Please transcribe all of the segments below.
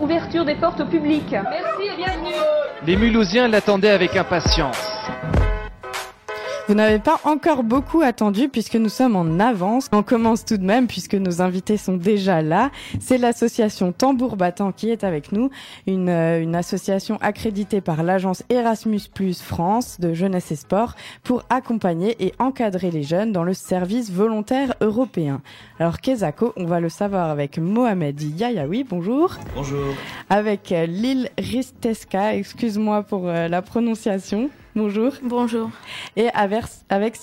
Ouverture des portes au public. Merci et bienvenue. Les Mulhousiens l'attendaient avec impatience. Vous n'avez pas encore beaucoup attendu puisque nous sommes en avance. On commence tout de même puisque nos invités sont déjà là. C'est l'association Tambour Battant qui est avec nous, une, euh, une association accréditée par l'agence Erasmus Plus France de jeunesse et sport pour accompagner et encadrer les jeunes dans le service volontaire européen. Alors Kezako, on va le savoir avec Mohamed Yayaoui, bonjour. Bonjour. Avec euh, Lil Risteska, excuse-moi pour euh, la prononciation. Bonjour. Bonjour. Et avec, avec.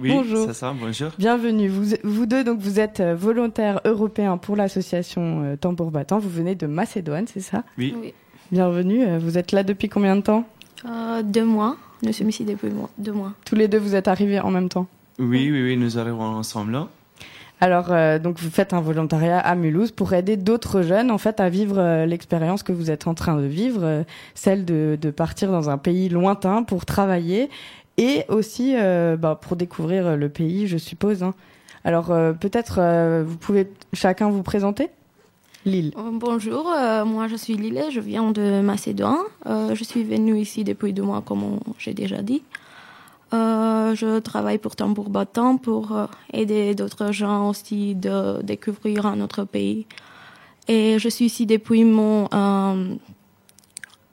Oui, Bonjour. c'est ça, bonjour. Bienvenue. Vous, vous deux, donc, vous êtes euh, volontaires européens pour l'association euh, Tambour Battant. Vous venez de Macédoine, c'est ça? Oui. Oui. Bienvenue. Euh, Vous êtes là depuis combien de temps? Euh, deux mois. Nous sommes ici depuis deux mois. Tous les deux, vous êtes arrivés en même temps? Oui, oui, oui, nous arrivons ensemble là. Alors, euh, donc, vous faites un volontariat à Mulhouse pour aider d'autres jeunes, en fait, à vivre euh, l'expérience que vous êtes en train de vivre, euh, celle de, partir dans un pays lointain pour travailler et aussi bah, pour découvrir le pays, je suppose. hein. Alors, peut-être, vous pouvez chacun vous présenter? Lille. Bonjour, moi je suis Lille, je viens de Macédoine. Je suis venue ici depuis deux mois, comme j'ai déjà dit. Euh, je travaille pour Tambour Battant pour euh, aider d'autres gens aussi de découvrir un autre pays. Et je suis ici depuis mon euh,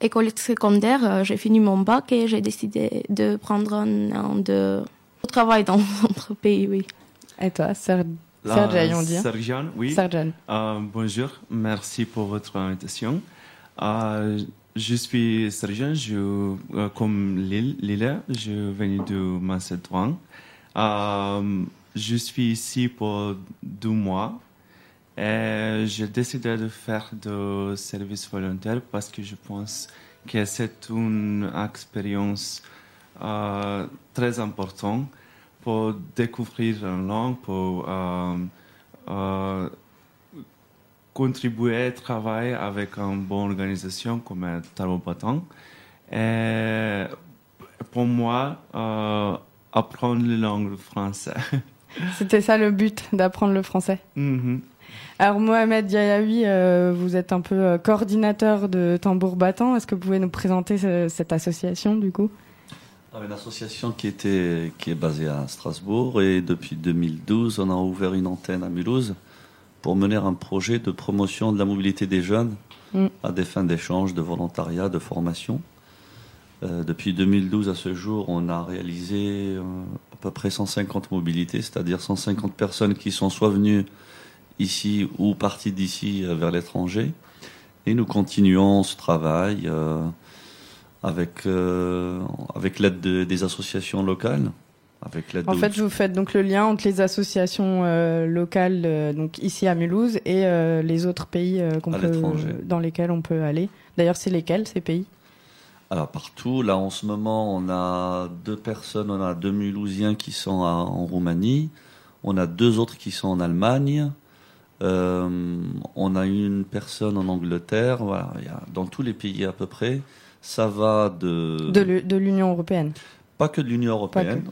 école secondaire. J'ai fini mon bac et j'ai décidé de prendre un an de travail dans notre pays, oui. Et toi, Ser Là, Sergei, on dit. Sergian, oui. Euh, bonjour, merci pour votre invitation. Je suis Sergian, je, euh, comme Lille, je viens de Macédoine. Euh, je suis ici pour deux mois et j'ai décidé de faire de service volontaire parce que je pense que c'est une expérience euh, très importante pour découvrir une langue, pour contribuer travailler avec une bonne organisation comme Tarot Batan. Et pour moi, euh, apprendre la langue française. C'était ça le but, d'apprendre le français. Mhm. Alors Mohamed Yayaoui, euh, vous êtes un peu euh, coordinateur de Tambour Battant. Est-ce que vous pouvez nous présenter ce- cette association du coup? Alors, Une association qui, était, qui est basée à Strasbourg et depuis 2012, on a ouvert une antenne à Mulhouse pour mener un projet de promotion de la mobilité des jeunes Mm. à des fins d'échange, de volontariat, de formation. Euh, depuis 2012 à ce jour, on a réalisé euh, à peu près 150 mobilités, c'est-à-dire 150 personnes qui sont soit venues ici ou parties d'ici euh, vers l'étranger. Et nous continuons ce travail. avec, avec l'aide de- des associations locales. Avec l'aide En fait, vous faites donc le lien entre les associations euh, locales, euh, donc ici à Mulhouse, et euh, les autres pays qu'on peut, dans lesquels on peut aller. D'ailleurs, c'est lesquels ces pays? Alors partout, là en ce moment, on a deux personnes, on a deux Mulhousiens qui sont à- en Roumanie, on a deux autres qui sont en Allemagne, on a une personne en Angleterre, voilà, il y a, dans tous les pays à peu près. Ça va de... de l'U- de l'Union européenne? Pas que de l'Union européenne.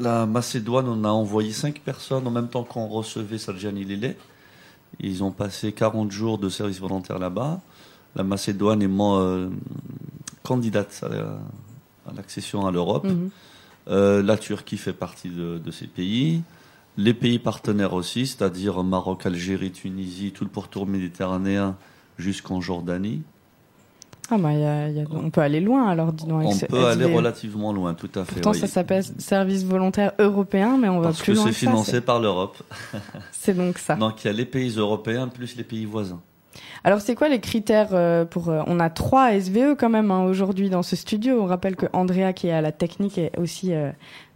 La Macédoine, on a envoyé cinq personnes en même temps qu'on recevait Saljani Lele. Ils ont passé 40 jours de service volontaire là-bas. La Macédoine est euh, candidate à la- à l'accession à l'Europe. Mhm. Euh, la Turquie fait partie de, de ces pays. Les pays partenaires aussi, c'est-à-dire Maroc, Algérie, Tunisie, tout le pourtour méditerranéen jusqu'en Jordanie. Ah bah, il y a- il y a- on peut aller loin alors, dis donc. On avec peut aller relativement loin, tout à fait. Pourtant, oui. ça s'appelle service volontaire européen, mais on va Parce plus loin c'est que ça, financé c'est- par l'Europe. C'est donc ça. Donc il y a les pays européens plus les pays voisins. Alors, c'est quoi les critères euh, pour euh, On a trois SVE quand même hein, aujourd'hui dans ce studio. On rappelle que Andrea, qui est à la technique, est aussi euh,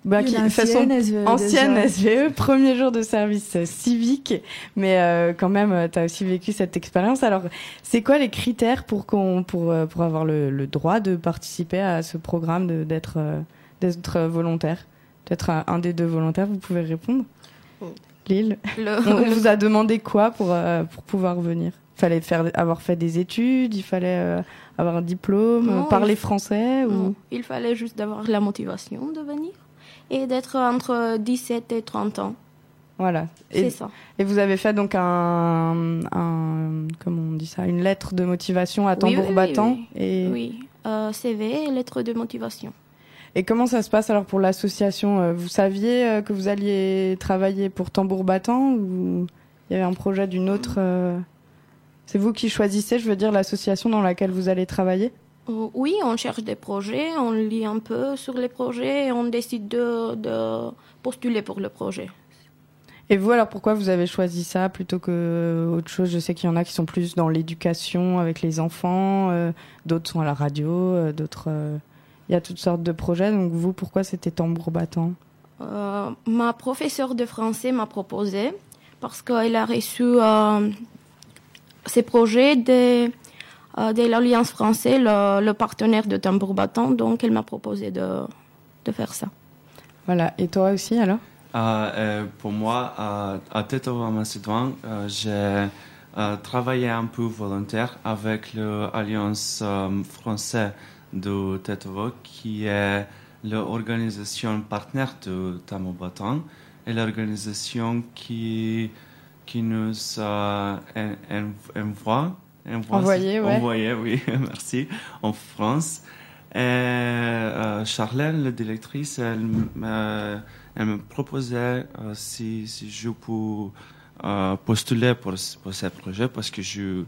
bah, qui ancienne SVE ancienne déjà. SVE, premier jour de service euh, civique, mais euh, quand même, tu as aussi vécu cette expérience. Alors, c'est quoi les critères pour qu'on pour euh, pour avoir le, le droit de participer à ce programme, de- d'être euh, d'être volontaire, d'être un, un des deux volontaires Vous pouvez répondre? Oh. Lille, Le- on vous a demandé quoi pour euh, pour pouvoir venir? Fallait faire avoir fait des études, il fallait euh, avoir un diplôme, Non, parler il- français ou Non, Il fallait juste d'avoir la motivation de venir et d'être entre 17 et 30 ans. voilà. C'est ça. et vous avez fait donc un, un comment on dit ça Une lettre de motivation à tambour oui, oui, battant oui. et Oui, euh, CV et lettre de motivation. Et comment ça se passe alors pour l'association Euh, Vous saviez que vous alliez travailler pour Tambour Battant ou il y avait un projet d'une autre C'est vous qui choisissez, je veux dire, l'association dans laquelle vous allez travailler? Euh, Oui, on cherche des projets, on lit un peu sur les projets et on décide de, de postuler pour le projet. Et vous alors pourquoi vous avez choisi ça plutôt que autre chose? Je sais qu'il y en a qui sont plus dans l'éducation avec les enfants, euh, d'autres sont à la radio, euh, d'autres. euh, Il y a toutes sortes de projets. Donc vous, pourquoi c'était Tambour Battant? Ma professeure de français m'a proposé parce qu'elle a reçu ces projets de, euh, de l'Alliance française, le, le partenaire de Tambour Battant, donc elle m'a proposé de, de faire ça. Voilà. Et toi aussi alors? Euh, euh, pour moi, à, à Tetovo, en Macédoine, euh, j'ai euh, travaillé un peu volontaire avec l'Alliance euh, française de Tetovo, qui est l'organisation partenaire de Tamobatan et l'organisation qui, qui nous a en- en- envoie, envoie- Envoyé, ouais. envoyé, oui, merci, en France. Et euh, Charlène, la directrice, elle, me- elle me proposait euh, si, si je peux euh, postuler pour, ce- pour ce projet parce que je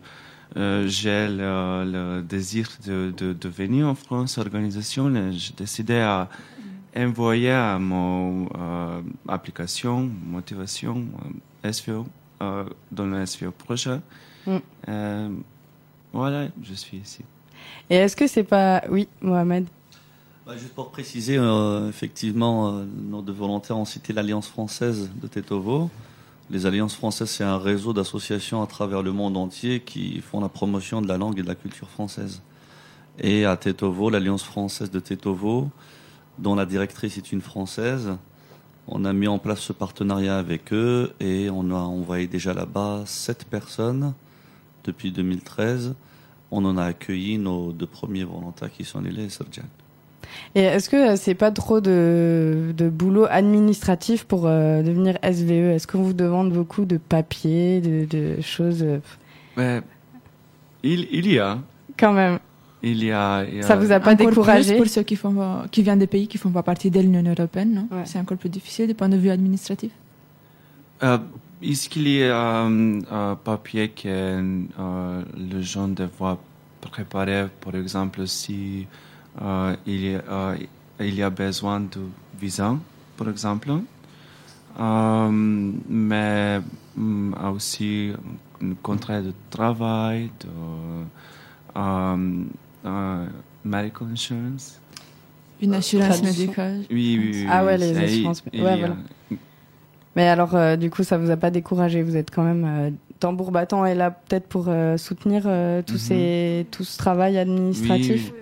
euh, j'ai le, le désir de, de, de venir en France, organisation, et j'ai décidé à envoyer à mon euh, application, motivation, euh, SVO, euh, dans le SVO projet. Mm. Euh, voilà, je suis ici. Et est-ce que c'est pas oui, Mohamed? Bah, juste pour préciser, euh, effectivement, euh, nos deux volontaires ont cité l'Alliance française de Tetovo. Les Alliances françaises, c'est un réseau d'associations à travers le monde entier qui font la promotion de la langue et de la culture française. Et à Tetovo, l'Alliance française de Tetovo, dont la directrice est une Française, on a mis en place ce partenariat avec eux et on a envoyé déjà là-bas sept personnes depuis 2013. On en a accueilli nos deux premiers volontaires qui sont les Serjan. Et est-ce que euh, c'est pas trop de, de boulot administratif pour euh, devenir SVE Est-ce qu'on vous demande beaucoup de papiers, de, de choses euh, Mais il, il y a, Quand même, il y a, il y a- ça vous a pas encore découragé plus pour ceux qui, font, qui viennent des pays qui font pas partie de l'Union européenne, non Ouais. C'est encore plus difficile du point de vue administratif. Euh, Est-ce qu'il y a un euh, papier que euh, les gens doivent préparer, par exemple, si euh, il, y a, euh, il y a besoin de visa, par exemple, Euh, mais hum, aussi un contrat de travail, de euh, euh, medical insurance? Une assurance traduction. médicale. Oui, oui, oui. Ah ouais, les assurances- ouais, voilà. Mais alors, euh, du coup, ça vous a pas découragé Vous êtes quand même euh, tambour battant est là peut-être pour euh, soutenir euh, Mhm. ces tout ce travail administratif? Oui,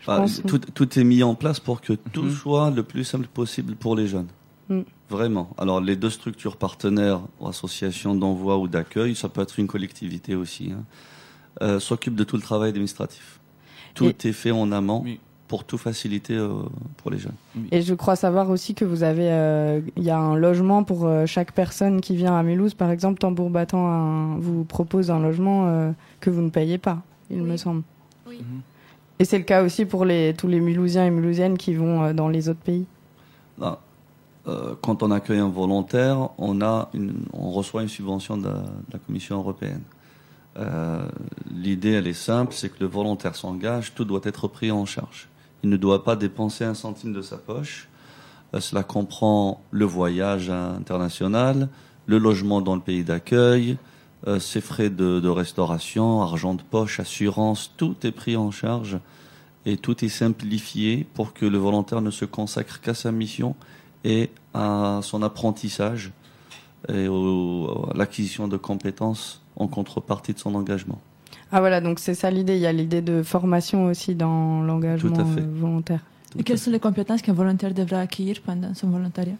Je Bah, pense. tout, tout est mis en place pour que tout Mhm. soit le plus simple possible pour les jeunes. Mm. Vraiment. Alors, les deux structures partenaires ou associations d'envoi ou d'accueil, ça peut être une collectivité aussi, hein, euh, s'occupent de tout le travail administratif. Tout est fait en amont Oui. pour tout faciliter euh, pour les jeunes. Et je crois savoir aussi que vous avez, euh, il y a un logement pour euh, chaque personne qui vient à Mulhouse, par exemple, Tambour Battant un- vous propose un logement euh, que vous ne payez pas, il Oui. me semble. Oui. Mhm. Et c'est le cas aussi pour les, tous les Mulhousiens et Mulhousiennes qui vont euh, dans les autres pays. Euh, quand on accueille un volontaire, on, a une, on reçoit une subvention de la, de la Commission européenne. Euh, L'idée, elle est simple, c'est que le volontaire s'engage, tout doit être pris en charge. Il ne doit pas dépenser un centime de sa poche. Euh, cela comprend le voyage international, le logement dans le pays d'accueil, euh, ses frais de, restauration, argent de poche, assurance, tout est pris en charge et tout est simplifié pour que le volontaire ne se consacre qu'à sa mission et à son apprentissage et au- à l'acquisition de compétences en contrepartie de son engagement. Ah voilà, donc c'est ça l'idée. Il y a l'idée de formation aussi dans l'engagement Tout à fait. euh, volontaire. Tout Et quelles sont les compétences qu'un volontaire devra acquérir pendant son volontariat?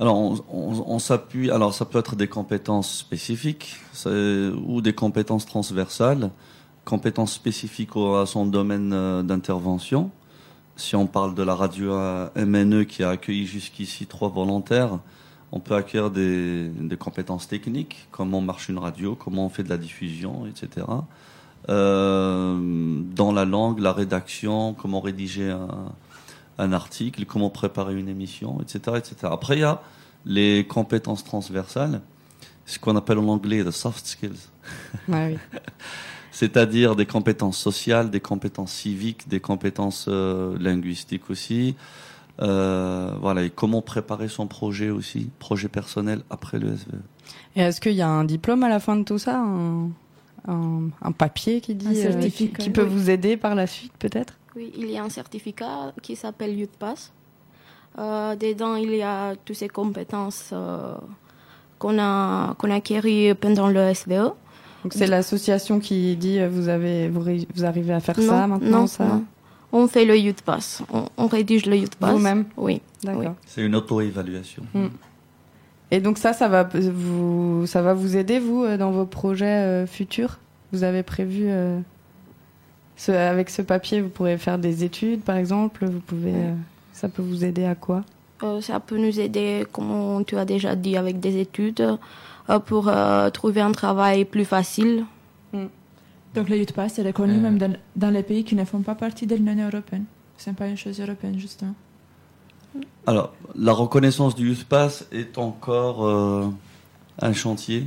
Alors, on, on- on s'appuie. Alors, ça peut être des compétences spécifiques ou des compétences transversales, compétences spécifiques à son domaine euh, d'intervention. Si on parle de la radio euh, MNE qui a accueilli jusqu'ici trois volontaires, On peut acquérir des, des, compétences techniques, comment marche une radio, comment on fait de la diffusion, etc. Euh, dans la langue, la rédaction, comment rédiger un, un, article, comment préparer une émission, etc., etc. Après, il y a les compétences transversales, ce qu'on appelle en anglais the soft skills. Ouais, oui. C'est-à-dire des compétences sociales, des compétences civiques, des compétences euh, linguistiques aussi. Euh, voilà, et comment préparer son projet aussi, projet personnel après le SVE. Et est-ce qu'il y a un diplôme à la fin de tout ça un, un, un papier qui dit Un euh, qui, peut Oui. vous aider par la suite peut-être? Oui, il y a un certificat qui s'appelle Youth Pass. Euh, dedans, il y a toutes ces compétences euh, qu'on a, qu'on pendant le SVE. Donc c'est l'association qui dit euh, vous avez vous, arrivez à faire non, ça maintenant non, ça? non. On fait le Youth Pass. On, on rédige le Youth Pass. vous-même Oui. D'accord. C'est une auto-évaluation. Et donc ça ça va vous ça va vous aider vous euh, dans vos projets euh, futurs? Vous avez prévu euh, ce, avec ce papier vous pourrez faire des études par exemple, vous pouvez euh, ça peut vous aider à quoi? Euh, ça peut nous aider, comme tu as déjà dit, avec des études euh, pour euh, trouver un travail plus facile. Donc le Youth Pass est reconnu Euh. même dans, dans les pays qui ne font pas partie de l'Union européenne. C'est pas une chose européenne, justement. Alors, la reconnaissance du Youth Pass est encore euh, un chantier.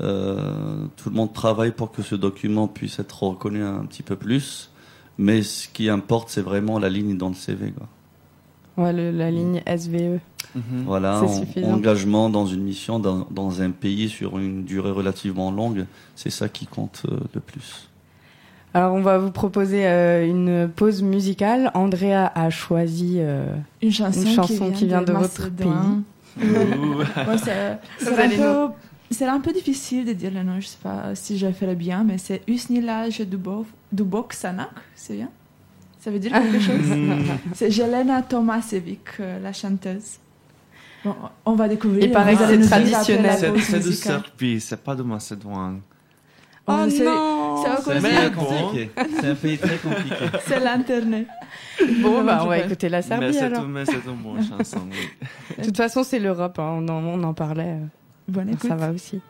Euh, tout le monde travaille pour que ce document puisse être reconnu un petit peu plus. Mais ce qui importe, c'est vraiment la ligne dans le CV. Quoi. Ouais, le- la ligne. SVE. Mhm. Voilà, en- engagement dans une mission, dans, dans un pays sur une durée relativement longue, c'est ça qui compte euh, le plus. Alors on va vous proposer euh, une pause musicale. Andrea a choisi euh, Une chanson, Une chanson qui vient de votre. Ouais, c'est un, peu- c'est un peu difficile de dire le nom, je sais pas si je fais le bien, mais c'est Usnilaj Dubov, Dubok Sanak, c'est bien? Ça veut dire quelque chose C'est Jelena Tomasevic, euh, la chanteuse. Bon, on va découvrir. Il paraît que c'est traditionnel. C'est de. Serbie, c'est pas de Macédoine. Oh, c'est- non c'est compliqué. Un pays très compliqué. C'est l'internet. Bon bah on va Ouais. écouter la Mais Serbie c'est alors. mais c'est une bonne chanson, oui. De toute façon c'est l'Europe, hein, on, en, on en parlait, Bonne écoute. ça va aussi.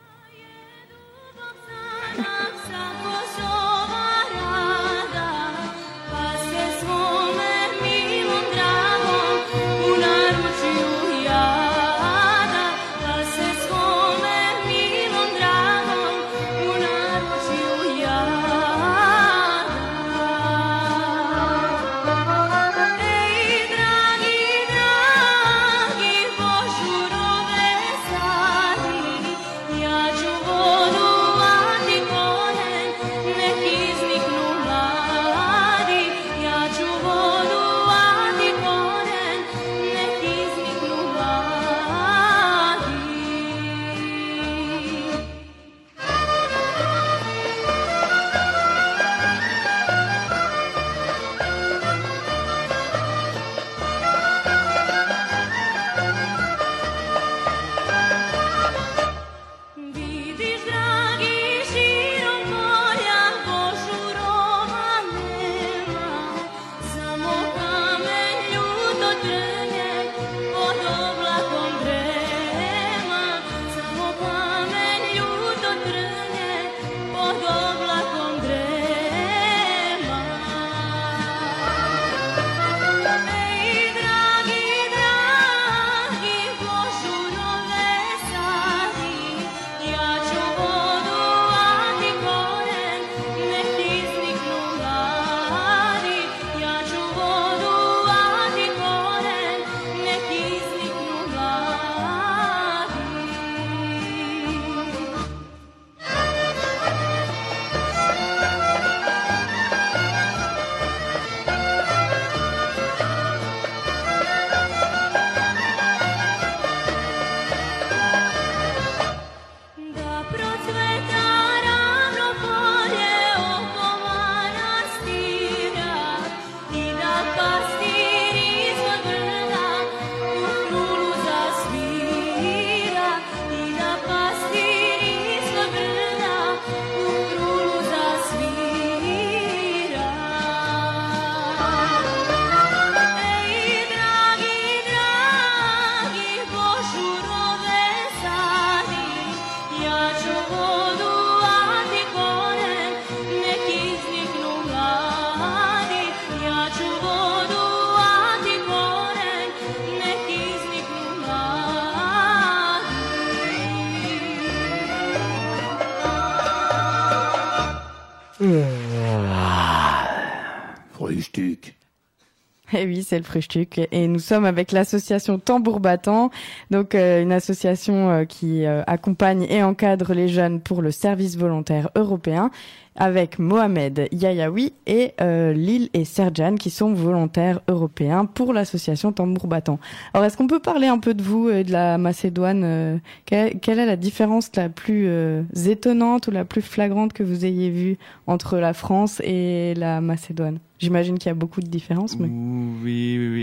C'est le Frühstück. Et nous sommes avec l'association Tambour Battant, donc euh, une association euh, qui euh, accompagne et encadre les jeunes pour le service volontaire européen avec Mohamed Yayaoui et euh, Lille et Serjan qui sont volontaires européens pour l'association Tambour Battant. Alors est-ce qu'on peut parler un peu de vous et de la Macédoine euh, quelle, est la différence la plus euh, étonnante ou la plus flagrante que vous ayez vue entre la France et la Macédoine? J'imagine qu'il y a beaucoup de différences. Oui,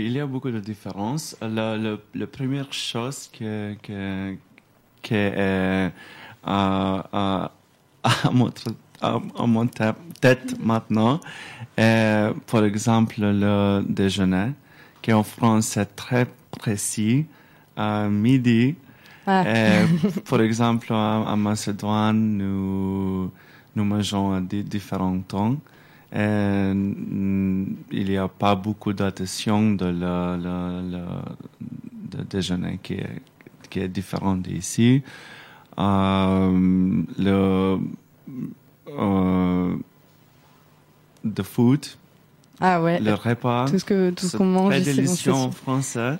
il y a beaucoup de différences. La, première chose que, que, euh, à, à, à, notre, à mon tête maintenant, est, par exemple, le déjeuner, qui en France c'est très précis, à midi. Ah. Euh, par exemple, en, en Macédoine, nous, nous mangeons à di- différents temps. Et, mm, il n'y a pas beaucoup d'attention de le, le, déjeuner qui est, qui est différent d'ici. Euh, le euh, the food, Ah ouais, le repas, tout ce que tout ce qu'on mange délicieux c'est en français.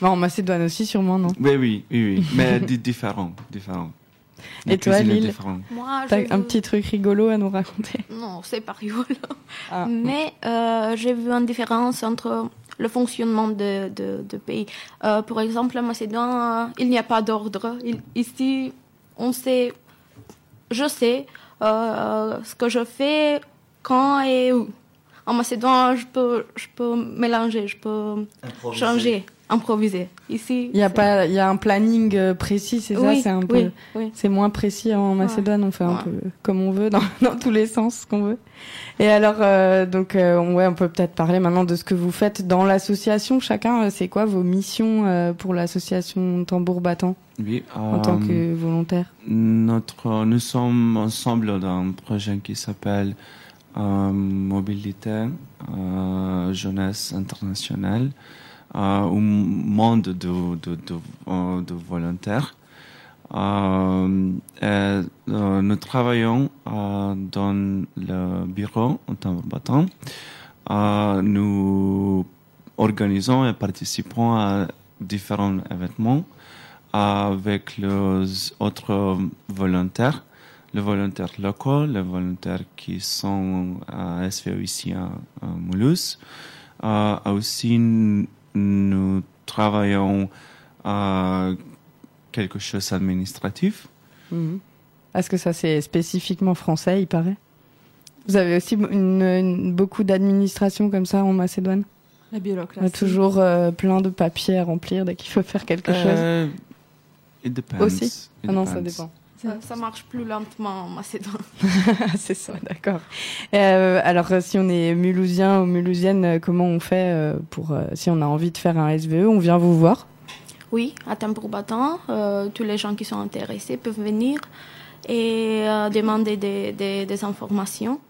Bon, en Macédoine aussi sûrement, non? Oui, oui, oui, oui. mais di- différent, différent. La Et toi, Lille? Moi, T'as j'ai un petit truc rigolo à nous raconter? Non, c'est pas rigolo. Ah. Mais euh, j'ai vu une différence entre le fonctionnement de, de, de pays. Euh, par exemple, en Macédoine, euh, il n'y a pas d'ordre. Ici, on sait, je sais euh, ce que je fais, quand et où. En Macédoine, je peux, je peux mélanger, je peux changer, improviser. Ici, Il y a pas, il y a un planning euh, précis, c'est ça, Oui, c'est un peu, oui, oui. c'est moins précis en Macédoine, on fait un Ouais. peu comme on veut, dans, dans tous les sens qu'on veut. Et alors, euh, donc, euh, on- ouais, on peut peut-être parler maintenant de ce que vous faites dans l'association. Chacun, c'est quoi vos missions euh, pour l'association Tambour Battant Oui, en tant que volontaire? Notre, nous sommes ensemble dans un projet qui s'appelle euh, Mobilité, euh, Jeunesse internationale, euh, un monde de, de, de, euh, volontaires. Euh, nous travaillons dans le bureau en temps battant. Euh, nous organisons et participons à différents événements avec les autres volontaires, les volontaires locaux, les volontaires qui sont à SVO ici à, Mulhouse. Aussi, nous travaillons à quelque chose d'administratif. Mhm. Est-ce que ça c'est spécifiquement français, il paraît? Vous avez aussi une, une- beaucoup d'administration comme ça en Macédoine? La On a bureaucratie. toujours euh, plein de papiers à remplir dès qu'il faut faire quelque chose? Euh, it depends. Aussi? It Ah non, ça dépend. Ça, ça marche plus lentement en Macédoine. c'est ça, d'accord. Euh, alors, euh, si on est mulhousien ou mulhousienne, euh, comment on fait pour si on a envie de faire un SVE On vient vous voir? Oui, à Tambour Battant, euh, tous les gens qui sont intéressés peuvent venir et euh, demander des, des, des informations.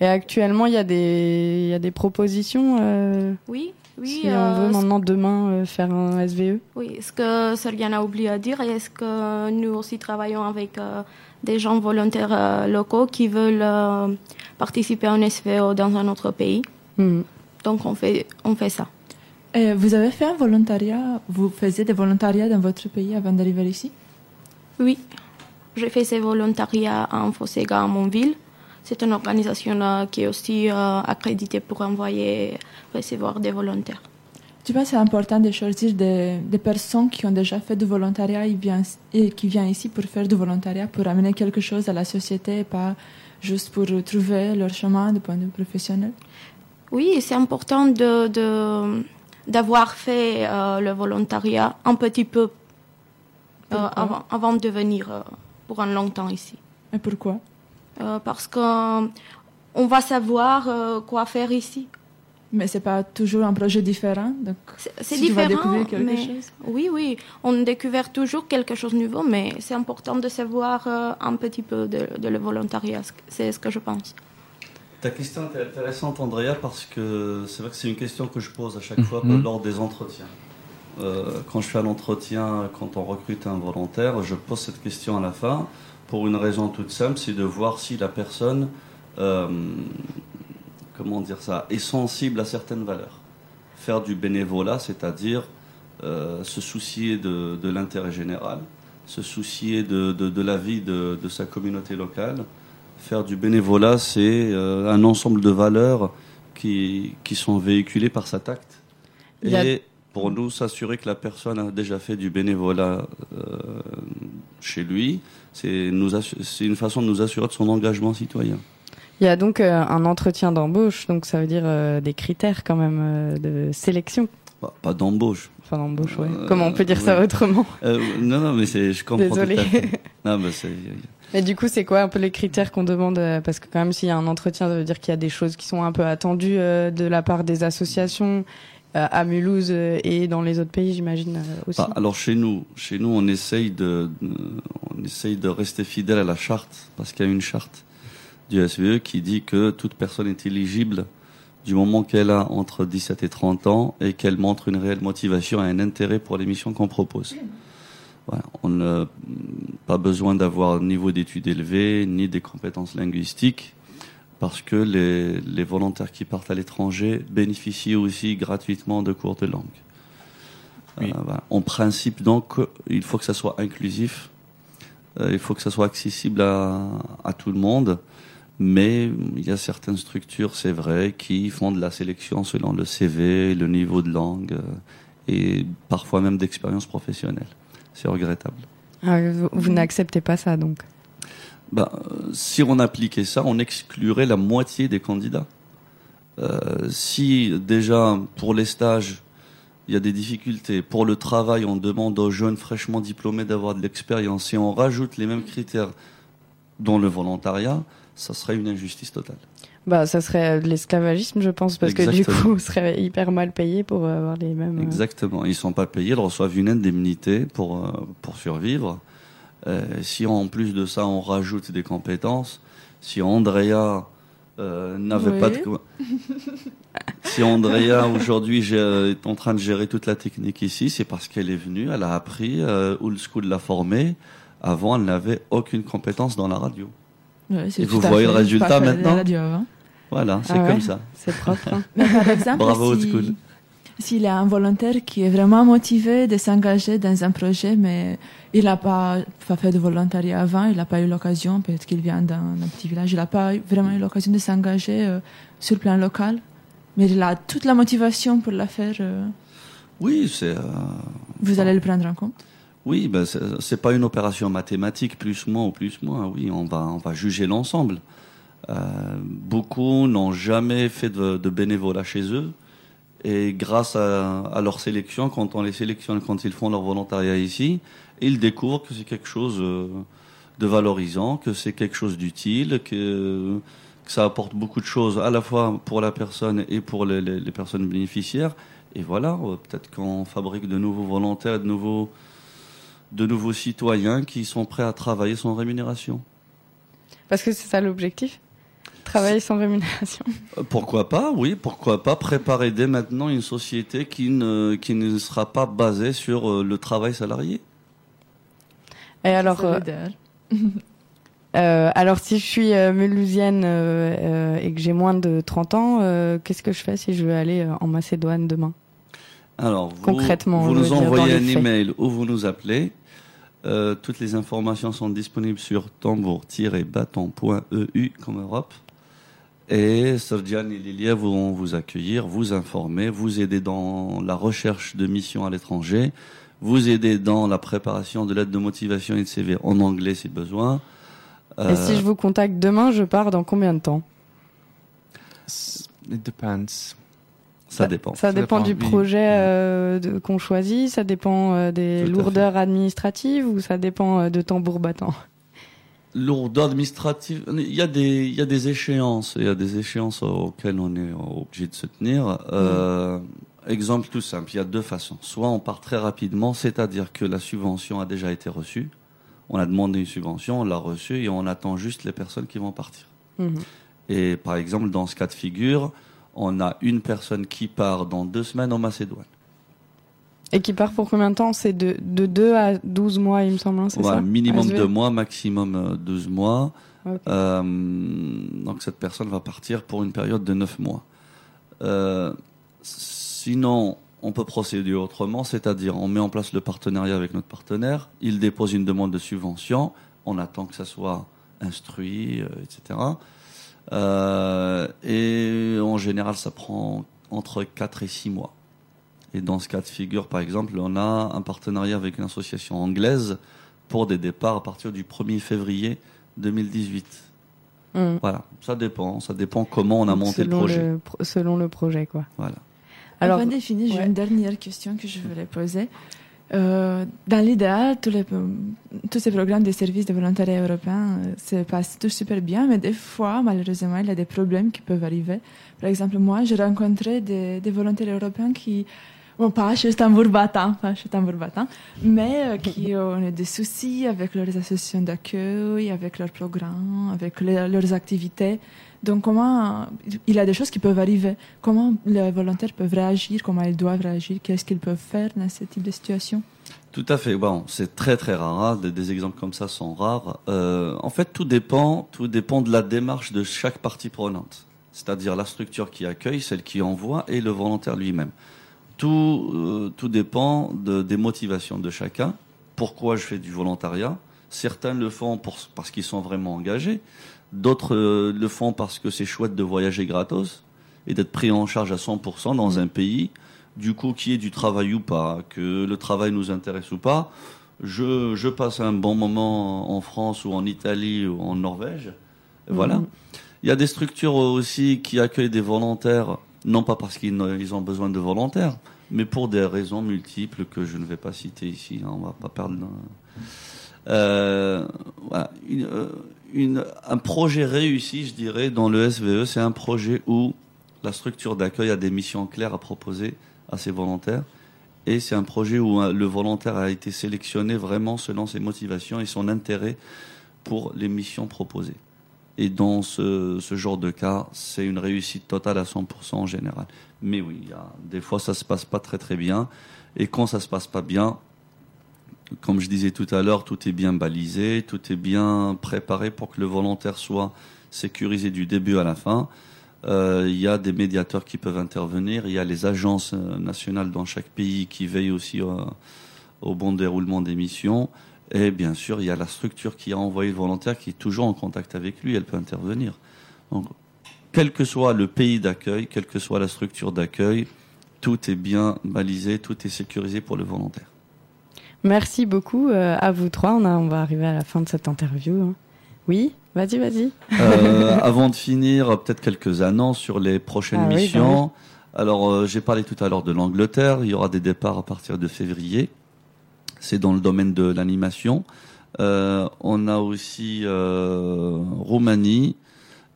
Et actuellement, il y a des il y a des propositions. Oui, oui. si euh, on veut ce- maintenant demain euh, faire un? SVE. oui, ce que Sergiane a oublié à dire, est-ce que nous aussi travaillons avec euh, des gens volontaires euh, locaux qui veulent euh, participer à un SVO dans un autre pays? Mhm. Donc on fait, on fait ça. Et vous avez fait un volontariat Vous faisiez des volontariats dans votre pays avant d'arriver ici? Oui, j'ai fait ce volontariat en Fossega, à Montville. C'est une organisation euh, qui est aussi euh, accréditée pour envoyer, recevoir des volontaires. Tu penses que c'est important de choisir des, des personnes qui ont déjà fait du volontariat et, viennent- et qui viennent ici pour faire du volontariat, pour amener quelque chose à la société et pas juste pour trouver leur chemin du point de vue professionnel Oui, c'est important de, de- d'avoir fait euh, le volontariat un petit peu euh, avant, avant de venir euh, pour un long temps ici. Et pourquoi? Parce qu'on on va savoir euh, quoi faire ici. Mais c'est pas toujours un projet différent, donc C'est, c'est si tu vas différent, découvrir quelque mais chose. oui, oui, on découvre toujours quelque chose de nouveau, mais c'est important de savoir euh, un petit peu de, de le volontariat. C'est ce que je pense. Ta question est intéressante, Andrea, parce que c'est vrai que c'est une question que je pose à chaque fois Mhm. lors des entretiens. Euh, quand je fais un entretien, quand on recrute un volontaire, je pose cette question à la fin pour une raison toute simple, c'est de voir si la personne euh, comment dire ça, est sensible à certaines valeurs. Faire du bénévolat, c'est-à-dire euh, se soucier de, de l'intérêt général, se soucier de, de, de la vie de, de, sa communauté locale. Faire du bénévolat, c'est euh, un ensemble de valeurs qui, qui sont véhiculées par sa tact. Il y a- Et pour nous, s'assurer que la personne a déjà fait du bénévolat euh, chez lui, c'est une façon de nous assurer de son engagement citoyen. Il y a donc euh, un entretien d'embauche, donc ça veut dire euh, des critères quand même euh, de sélection. Pas, pas d'embauche. Enfin d'embauche, ouais. Comment on peut dire ça autrement non, non, mais c'est, je comprends. Non, mais du coup, c'est quoi un peu les critères qu'on demande Parce que quand même, s'il y a un entretien, ça veut dire qu'il y a des choses qui sont un peu attendues de la part des associations à Mulhouse euh, et dans les autres pays, j'imagine euh, aussi. Bah, alors chez nous, chez nous, on essaye de, on essaye de rester fidèle à la charte, parce qu'il y a une charte du SVE qui dit que toute personne est éligible du moment qu'elle a entre 17 et 30 ans et qu'elle montre une réelle motivation et un intérêt pour les missions qu'on propose. On n'a pas besoin d'avoir un niveau d'études élevé ni des compétences linguistiques parce que les, les volontaires qui partent à l'étranger bénéficient aussi gratuitement de cours de langue. Oui. Euh, voilà. En principe, donc, il faut que ça soit inclusif, euh, il faut que ça soit accessible à, à tout le monde, mais il y a certaines structures, c'est vrai, qui font de la sélection selon le CV, le niveau de langue euh, et parfois même d'expérience professionnelle. C'est regrettable. Ah, vous vous n'acceptez pas ça, donc Ben, euh, si on appliquait ça, on exclurait la moitié des candidats. Euh, si déjà pour les stages, il y a des difficultés, pour le travail, on demande aux jeunes fraîchement diplômés d'avoir de l'expérience, si on rajoute les mêmes critères dans le volontariat, ça serait une injustice totale. Bah, ça serait de l'esclavagisme, je pense, parce que Exactement. du coup, on serait hyper mal payé pour euh, avoir les mêmes. euh, Exactement. Ils sont pas payés, ils reçoivent une indemnité pour, euh, pour survivre. Euh, si en plus de ça, on rajoute des compétences, si Andrea euh, n'avait Oui. pas de... si Andrea aujourd'hui est en train de gérer toute la technique ici, c'est parce qu'elle est venue, elle a appris, euh, Old School l'a formée. Avant, elle n'avait aucune compétence dans la radio. Ouais, Et vous voyez le résultat maintenant radio. Voilà, c'est Ah ouais comme ça. C'est propre. hein. Bravo, Old School. S'il y a un volontaire qui est vraiment motivé de s'engager dans un projet, mais il n'a pas, fait de volontariat avant, il n'a pas eu l'occasion, peut-être qu'il vient d'un petit village, il n'a pas vraiment eu l'occasion de s'engager euh, sur le plan local, mais il a toute la motivation pour la faire. euh, Oui, c'est... euh, vous allez le prendre en compte? Oui, ben c'est pas une opération mathématique, plus moins ou plus moins. Oui, on va on va juger l'ensemble. Beaucoup n'ont jamais fait de, de bénévolat chez eux, et grâce à, à leur sélection, quand on les sélectionne, quand ils font leur volontariat ici, ils découvrent que c'est quelque chose euh, de valorisant, que c'est quelque chose d'utile, que, que ça apporte beaucoup de choses à la fois pour la personne et pour les, les- personnes bénéficiaires. Et voilà, euh, peut-être qu'on fabrique de nouveaux volontaires, de nouveaux de nouveaux citoyens qui sont prêts à travailler sans rémunération. Parce que c'est ça l'objectif? Travailler sans rémunération. Euh, Pourquoi pas, oui, pourquoi pas préparer dès maintenant une société qui ne, qui ne sera pas basée sur euh, le travail salarié. Et alors, C'est euh, l'idéal. euh, alors si je suis euh, mulhousienne et que j'ai moins de 30 ans, euh, qu'est-ce que je fais si je veux aller euh, en Macédoine demain? Alors, vous, Concrètement, vous nous envoyez un email ou vous nous appelez. Euh, toutes les informations sont disponibles sur tambour-bâton.eu comme Europe. Et Sergian et Lilia vont vous accueillir, vous informer, vous aider dans la recherche de missions à l'étranger, vous aider dans la préparation de l'aide de motivation et de CV en anglais si besoin. Et si je vous contacte demain, je pars dans combien de temps? It depends. Ça dépend. Ça, Ça dépend, dépend, du oui. projet euh, qu'on choisit, ça dépend euh, des lourdeurs administratives ou ça dépend euh, de tambour battant? Lourdeur administrative, il y a des, il y a des échéances, il y a des échéances auxquelles on est obligé de se tenir. Euh, Exemple tout simple, il y a deux façons. Soit on part très rapidement, c'est-à-dire que la subvention a déjà été reçue, on a demandé une subvention, on l'a reçue et on attend juste les personnes qui vont partir. Mhm. Et par exemple, dans ce cas de figure, on a une personne qui part dans deux semaines en Macédoine. Et qui part pour combien de temps? C'est de, de 2 à 12 mois, il me semble, hein, c'est Voilà, ça? minimum ASV? deux mois, maximum euh, 12 mois. Ok. Euh, donc cette personne va partir pour une période de 9 mois. Euh, sinon, on peut procéder autrement, c'est-à-dire on met en place le partenariat avec notre partenaire, il dépose une demande de subvention, on attend que ça soit instruit, euh, etc. Euh, et en général, ça prend entre 4 et 6 mois. Et dans ce cas de figure, par exemple, on a un partenariat avec une association anglaise pour des départs à partir du 1er février 2018. Mm. Voilà, ça dépend, ça dépend comment on a monté le projet. le pro- selon le projet, quoi. Voilà. Alors, Avant de finir, j'ai ouais. une dernière question que je voulais poser. Euh, dans l'idéal, tous, ces programmes de services de volontariat européens euh, se passent tout super bien, mais des fois, malheureusement, il y a des problèmes qui peuvent arriver. Par exemple, moi, j'ai rencontré des, des volontaires européens qui, bon, pas Tambour Battant, pas Tambour Battant, mais euh, qui ont des soucis avec leurs associations d'accueil, avec leurs programmes, avec leurs activités. Donc, comment il y a des choses qui peuvent arriver. Comment les volontaires peuvent réagir, comment ils doivent réagir, qu'est-ce qu'ils peuvent faire dans ce type de situation? Tout à fait. Bon, c'est très très rare. hein. Des, des exemples comme ça sont rares. Euh, en fait, tout dépend, tout dépend de la démarche de chaque partie prenante. C'est-à-dire la structure qui accueille, celle qui envoie et le volontaire lui-même. Tout, euh, tout dépend de, des motivations de chacun. Pourquoi je fais du volontariat? Certains le font pour, parce qu'ils sont vraiment engagés. D'autres euh, le font parce que c'est chouette de voyager gratos et d'être pris en charge à 100% dans un pays du coup, qu'il y ait du travail ou pas, que le travail nous intéresse ou pas, je, je passe un bon moment en France ou en Italie ou en Norvège. Voilà. Mhm. Il y a des structures aussi qui accueillent des volontaires, non pas parce qu'ils ont besoin de volontaires, mais pour des raisons multiples que je ne vais pas citer ici. hein, on va pas perdre. Euh, euh, un projet réussi, je dirais, dans le SVE, c'est un projet où la structure d'accueil a des missions claires à proposer à ses volontaires. Et c'est un projet où euh, le volontaire a été sélectionné vraiment selon ses motivations et son intérêt pour les missions proposées. Et dans ce, ce genre de cas, c'est une réussite totale à 100% en général. Mais oui, des fois ça se passe pas très très bien. Et quand ça se passe pas bien, comme je disais tout à l'heure, tout est bien balisé, tout est bien préparé pour que le volontaire soit sécurisé du début à la fin. Euh, il y a des médiateurs qui peuvent intervenir, il y a les agences euh, nationales dans chaque pays qui veillent aussi euh, au bon déroulement des missions. Et bien sûr, il y a la structure qui a envoyé le volontaire qui est toujours en contact avec lui, elle peut intervenir. Donc, quel que soit le pays d'accueil, quelle que soit la structure d'accueil, tout est bien balisé, tout est sécurisé pour le volontaire. Merci beaucoup euh, à vous trois. On, a, on va arriver à la fin de cette interview. hein. Oui, vas-y, vas-y. Euh, avant de finir, peut-être quelques annonces sur les prochaines Ah oui, missions. Alors, euh, j'ai parlé tout à l'heure de l'Angleterre. Il y aura des départs à partir de février. C'est dans le domaine de l'animation. Euh, on a aussi euh, Roumanie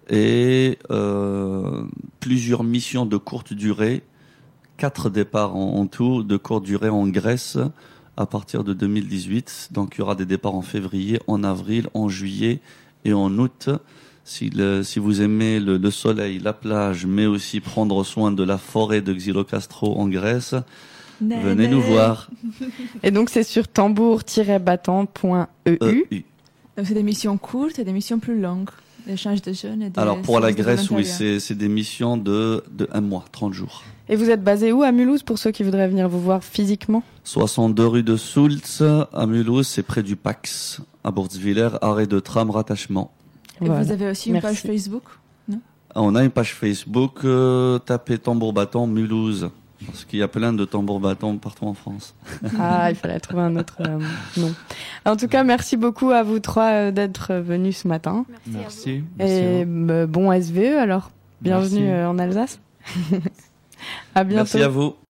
et euh, plusieurs missions de courte durée. Quatre départs en, tout de courte durée en Grèce à partir de 2018. Donc, il y aura des départs en février, en avril, en juillet et en août. Si, vous aimez le, le soleil, la plage, mais aussi prendre soin de la forêt de Xylocastro en Grèce, venez nous voir. Et donc, c'est sur tambour-battant.eu. EU. Donc, c'est des missions courtes et des missions plus longues, d'échange de jeunes et des Alors pour la Grèce, oui, c'est des missions de, de un mois, 30 jours. Et vous êtes basé où à Mulhouse pour ceux qui voudraient venir vous voir physiquement? 62 rue de Soultz, à Mulhouse, c'est près du Pax. À Bourtzwiller, arrêt de tram, rattachement. Et Voilà. vous avez aussi une Merci. page Facebook On a une page Facebook, euh, tapez tambour battant Mulhouse. Parce qu'il y a plein de tambours battants partout en France. Ah, il fallait trouver un autre euh, nom. En tout cas, merci beaucoup à vous trois euh, d'être venus ce matin. Merci. Merci. Et euh, bon SVE alors. Bienvenue Merci. en Alsace. à bientôt. Merci à vous.